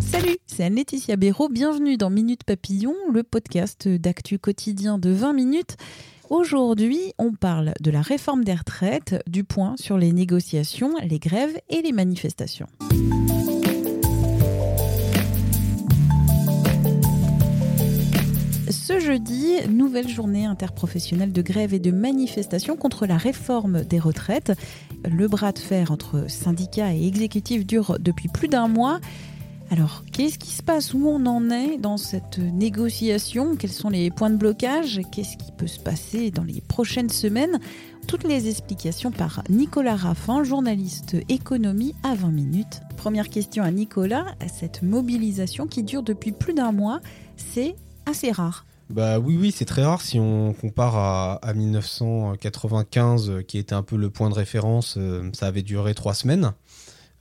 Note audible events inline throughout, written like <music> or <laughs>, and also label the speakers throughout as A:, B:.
A: Salut, c'est Anne-Laetitia Béraud. Bienvenue dans Minute Papillon, le podcast d'actu quotidien de 20 minutes. Aujourd'hui, on parle de la réforme des retraites, du point sur les négociations, les grèves et les manifestations. Ce jeudi, nouvelle journée interprofessionnelle de grève et de manifestation contre la réforme des retraites. Le bras de fer entre syndicats et exécutifs dure depuis plus d'un mois. Alors, qu'est-ce qui se passe? Où on en est dans cette négociation? Quels sont les points de blocage? Qu'est-ce qui peut se passer dans les prochaines semaines? Toutes les explications par Nicolas Raffin, journaliste économie à 20 minutes. Première question à Nicolas. Cette mobilisation qui dure depuis plus d'un mois, c'est assez rare.
B: Bah oui, oui, c'est très rare si on compare à, à 1995, euh, qui était un peu le point de référence. euh, ça avait duré trois semaines.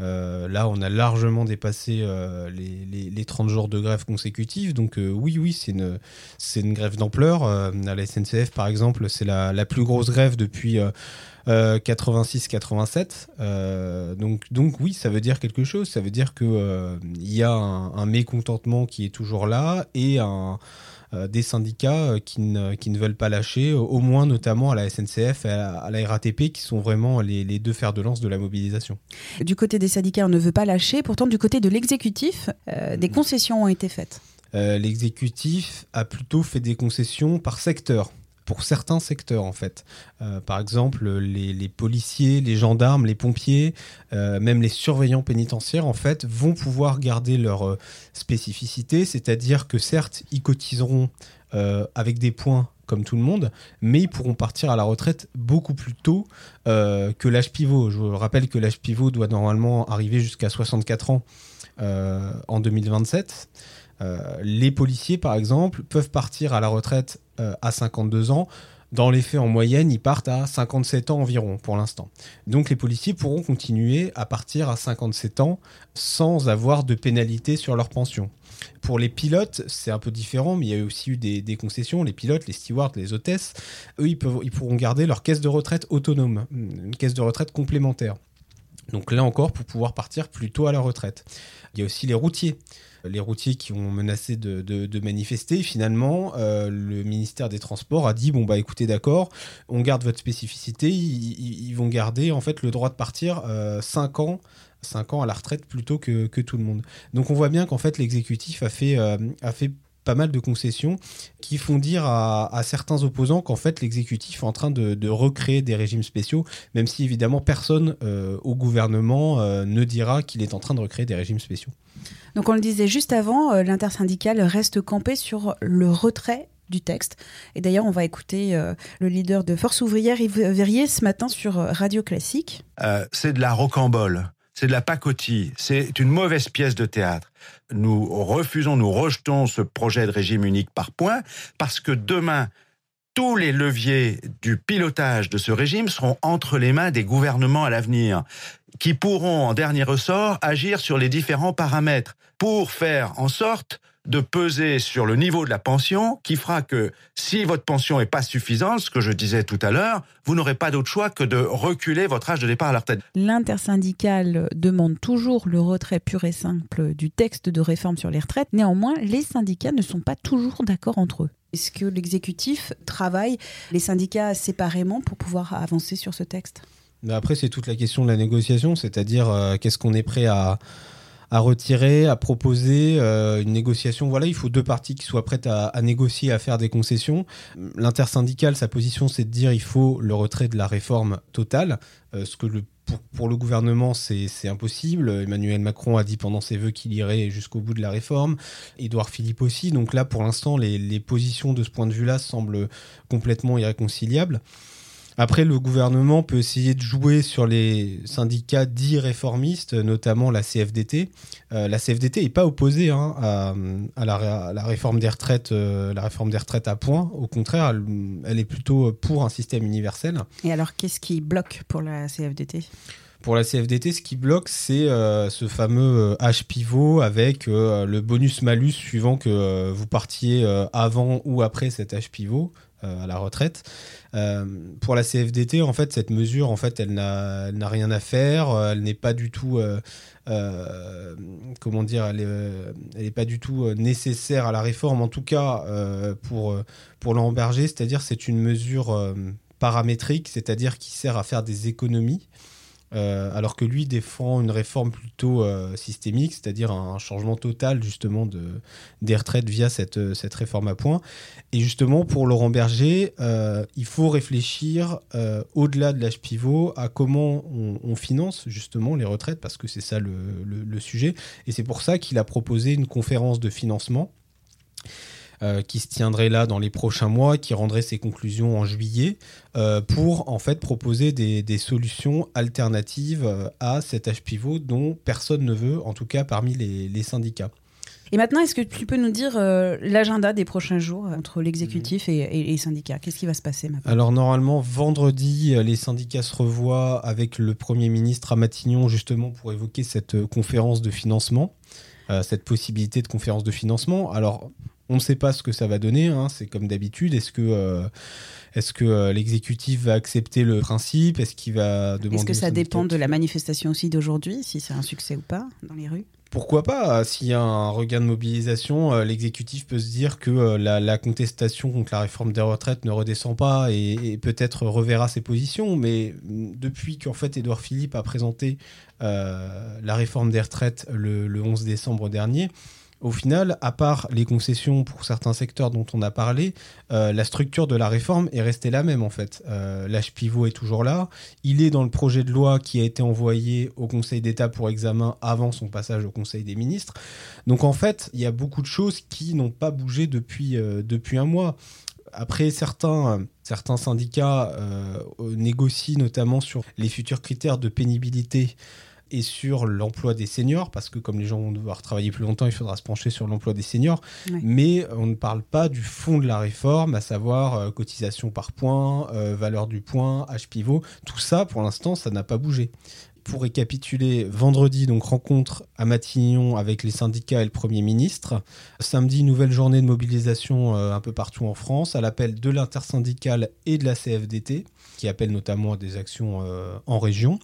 B: Euh, là, on a largement dépassé euh, les, les- les 30 jours de grève consécutive. Donc euh, oui, oui, c'est une, grève d'ampleur. À la SNCF, par exemple, c'est la, plus grosse grève depuis euh, euh, 86-87. Euh, donc, oui, ça veut dire quelque chose. Ça veut dire que euh, il y a un, mécontentement qui est toujours là et un, des syndicats euh, qui ne, qui ne veulent pas lâcher, euh, au moins notamment à la SNCF et à, à la RATP, qui sont vraiment les, les deux fers de lance de la mobilisation.
A: Du côté des syndicats, on ne veut pas lâcher. Pourtant, du côté de l'exécutif, euh, des concessions ont été faites.
B: Euh, L'exécutif a plutôt fait des concessions par secteur. Pour certains secteurs, en fait. Euh, par exemple, les, policiers, les gendarmes, les pompiers, euh, même les surveillants pénitentiaires, en fait, vont pouvoir garder leur euh, spécificité, c'est-à-dire que certes, ils cotiseront avec des points comme tout le monde, mais ils pourront partir à la retraite beaucoup plus tôt que l'âge pivot. Je rappelle que l'âge pivot doit normalement arriver jusqu'à 64 ans en 2027. Euh, les policiers, par exemple, peuvent partir à la retraite euh, à 52 ans. Dans les faits, en moyenne, ils partent à 57 ans environ pour l'instant. Donc les policiers pourront continuer à partir à 57 ans sans avoir de pénalité sur leur pension. Pour les pilotes, c'est un peu différent, mais il y a aussi eu des, concessions. Les pilotes, les stewards, les hôtesses, eux, ils pourront garder leur caisse de retraite autonome, une caisse de retraite complémentaire. Donc là encore, pour pouvoir partir plus tôt à la retraite. Il y a aussi les routiers. Les routiers qui ont menacé de, manifester, finalement, euh, le ministère des Transports a dit bon bah écoutez d'accord, on garde votre spécificité, ils, vont garder en fait le droit de partir 5 ans, 5 ans à la retraite plutôt que, tout le monde. Donc on voit bien qu'en fait l'exécutif a fait euh, pas mal de concessions qui font dire à, certains opposants qu'en fait l'exécutif est en train de, recréer des régimes spéciaux, même si évidemment personne euh, au gouvernement euh, ne dira qu'il est en train de recréer des régimes spéciaux.
A: Donc on le disait juste avant, euh, l'intersyndicale reste campé sur le retrait du texte. Et d'ailleurs, on va écouter euh, le leader de Force ouvrière, Yves Verrier, ce matin sur euh, Radio Classique.
C: C'est de la rocambole, c'est de la pacotille, c'est une mauvaise pièce de théâtre. Nous refusons, nous rejetons ce projet de régime unique par points parce que demain, tous les leviers du pilotage de ce régime seront entre les mains des gouvernements à l'avenir, qui pourront, en dernier ressort, agir sur les différents paramètres pour faire en sorte de peser sur le niveau de la pension, qui fera que si votre pension n'est pas suffisante, ce que je disais tout à l'heure, vous n'aurez pas d'autre choix que de reculer votre âge de départ à la retraite.
A: L'intersyndicale demande toujours le retrait pur et simple du texte de réforme sur les retraites. Néanmoins, les syndicats ne sont pas toujours d'accord entre eux. Est-ce que l'exécutif travaille les syndicats séparément pour pouvoir avancer sur ce texte?
B: Mais après, c'est toute la question de la négociation, c'est-à-dire euh, qu'est-ce qu'on est prêt à, à retirer, à proposer euh, une négociation. Voilà, il faut deux parties qui soient prêtes à, négocier, à faire des concessions. L'intersyndicale, sa position, c'est de dire il faut le retrait de la réforme totale, euh, ce que pour, pour le gouvernement, c'est c'est impossible. Emmanuel Macron a dit pendant ses vœux qu'il irait jusqu'au bout de la réforme. Édouard Philippe aussi. Donc là, pour l'instant, les, les positions de ce point de vue-là semblent complètement irréconciliables. Après, le gouvernement peut essayer de jouer sur les syndicats dits réformistes, notamment la CFDT. Euh, la CFDT n'est pas opposée hein, à, à la, ré- à la réforme des retraites, euh, la réforme des retraites à points. Au contraire, elle, elle est plutôt pour un système universel.
A: Et alors, qu'est-ce qui bloque pour la CFDT
B: Pour la CFDT, ce qui bloque, c'est euh, ce fameux H pivot avec euh, le bonus-malus suivant que euh, vous partiez avant ou après cet H pivot à la retraite. Euh, pour la CFDT, en fait, cette mesure, en fait, elle n'a rien à faire. euh, Elle n'est pas du tout, euh, euh, comment dire, elle est, euh, elle est pas du tout euh, nécessaire à la réforme. En tout cas, euh, pour euh, pour c'est-à-dire c'est une mesure euh, paramétrique, c'est-à-dire qui sert à faire des économies. Euh, alors que lui défend une réforme plutôt euh, systémique, c'est-à-dire un changement total justement de, des retraites via cette, euh, cette réforme à points. Et justement, pour Laurent Berger, il faut réfléchir au-delà de l'âge pivot à comment on, finance justement les retraites, parce que c'est ça le- le sujet. Et c'est pour ça qu'il a proposé une conférence de financement euh, qui se tiendrait là dans les prochains mois, qui rendrait ses conclusions en juillet, euh, pour en fait proposer des, des solutions alternatives euh, à cet âge pivot dont personne ne veut, en tout cas parmi les, les syndicats.
A: Et maintenant, est-ce que tu peux nous dire euh, l'agenda des prochains jours entre l'exécutif et, et les syndicats? Qu'est-ce qui va se passer maintenant?
B: Alors normalement, vendredi, les syndicats se revoient avec le Premier ministre à Matignon justement pour évoquer cette conférence de financement, euh, cette possibilité de conférence de financement. Alors, on ne sait pas ce que ça va donner, hein, c'est comme d'habitude. Est-ce que, euh, est-ce que euh, l'exécutif va accepter le principe? Est-ce qu'il va demander
A: Est-ce que ça dépend de la manifestation aussi d'aujourd'hui, si c'est un succès ou pas dans les rues?
B: Pourquoi pas? S'il y a un regain de mobilisation, euh, l'exécutif peut se dire que euh, la, la contestation contre la réforme des retraites ne redescend pas et, et peut-être reverra ses positions. Mais mm, depuis qu'en fait Édouard Philippe a présenté euh, la réforme des retraites le, le 11 décembre dernier, au final, à part les concessions pour certains secteurs dont on a parlé, euh, la structure de la réforme est restée la même en fait. Euh, L'âge pivot est toujours là. Il est dans le projet de loi qui a été envoyé au Conseil d'État pour examen avant son passage au Conseil des ministres. Donc en fait, il y a beaucoup de choses qui n'ont pas bougé depuis, euh, un mois. Après, certains, syndicats négocient notamment sur les futurs critères de pénibilité et sur l'emploi des seniors, parce que comme les gens vont devoir travailler plus longtemps, il faudra se pencher sur l'emploi des seniors. Mais on ne parle pas du fond de la réforme, à savoir euh, cotisation par point, euh, valeur du point, H pivot. Tout ça, pour l'instant, ça n'a pas bougé. Pour récapituler, vendredi, donc rencontre à Matignon avec les syndicats et le Premier ministre. Samedi, nouvelle journée de mobilisation euh, un peu partout en France, à l'appel de l'intersyndicale et de la CFDT, qui appelle notamment à des actions euh, en région.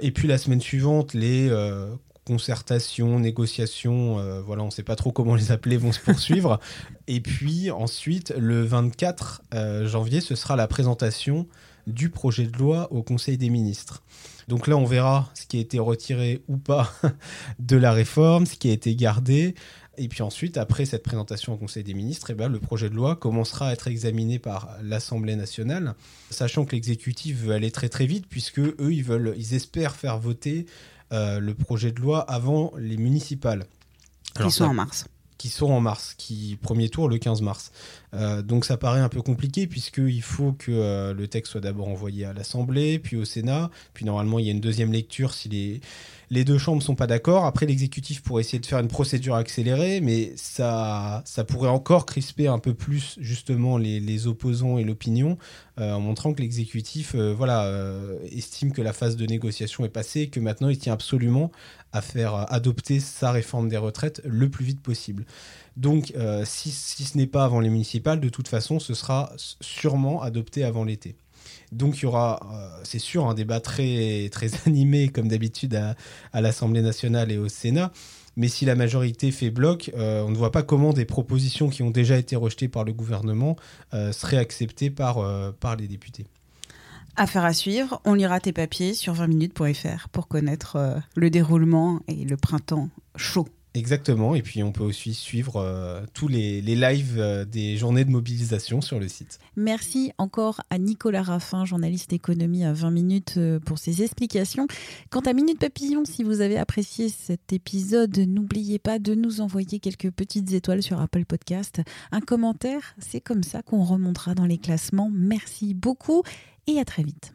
B: Et puis la semaine suivante, les euh, concertations, négociations, euh, voilà, on ne sait pas trop comment les appeler, vont se poursuivre. <laughs> Et puis ensuite, le 24 euh, janvier, ce sera la présentation du projet de loi au Conseil des ministres. Donc là, on verra ce qui a été retiré ou pas <laughs> de la réforme, ce qui a été gardé. Et puis ensuite, après cette présentation au Conseil des ministres, eh ben, le projet de loi commencera à être examiné par l'Assemblée nationale, sachant que l'exécutif veut aller très très vite, puisque eux, ils veulent, ils espèrent faire voter euh, le projet de loi avant les municipales.
A: Qui sont en mars.
B: qui sont en mars, qui premier tour le 15 mars. Euh, donc ça paraît un peu compliqué puisqu'il faut que euh, le texte soit d'abord envoyé à l'Assemblée, puis au Sénat, puis normalement il y a une deuxième lecture si les, les deux chambres sont pas d'accord. Après l'exécutif pourrait essayer de faire une procédure accélérée, mais ça, ça pourrait encore crisper un peu plus justement les, opposants et l'opinion, euh, en montrant que l'exécutif euh, voilà, euh, estime que la phase de négociation est passée et que maintenant il tient absolument à faire adopter sa réforme des retraites le plus vite possible. Donc, si, si ce n'est pas avant les municipales, de toute façon, ce sera sûrement adopté avant l'été. Donc, il y aura, euh, c'est sûr, un débat très, <laughs> animé, comme d'habitude, à, l'Assemblée nationale et au Sénat. Mais si la majorité fait bloc, euh, on ne voit pas comment des propositions qui ont déjà été rejetées par le gouvernement euh, seraient acceptées par, par les députés.
A: Affaire à suivre, on lira tes papiers sur 20minutes.fr pour connaître le déroulement et le printemps chaud
B: Exactement, et puis on peut aussi suivre euh, tous les, les lives euh, des journées de mobilisation sur le site.
A: Merci encore à Nicolas Raffin, journaliste économie à 20 minutes, euh, pour ses explications. Quant à Minute Papillon, si vous avez apprécié cet épisode, n'oubliez pas de nous envoyer quelques petites étoiles sur Apple Podcast. Un commentaire, c'est comme ça qu'on remontera dans les classements. Merci beaucoup et à très vite.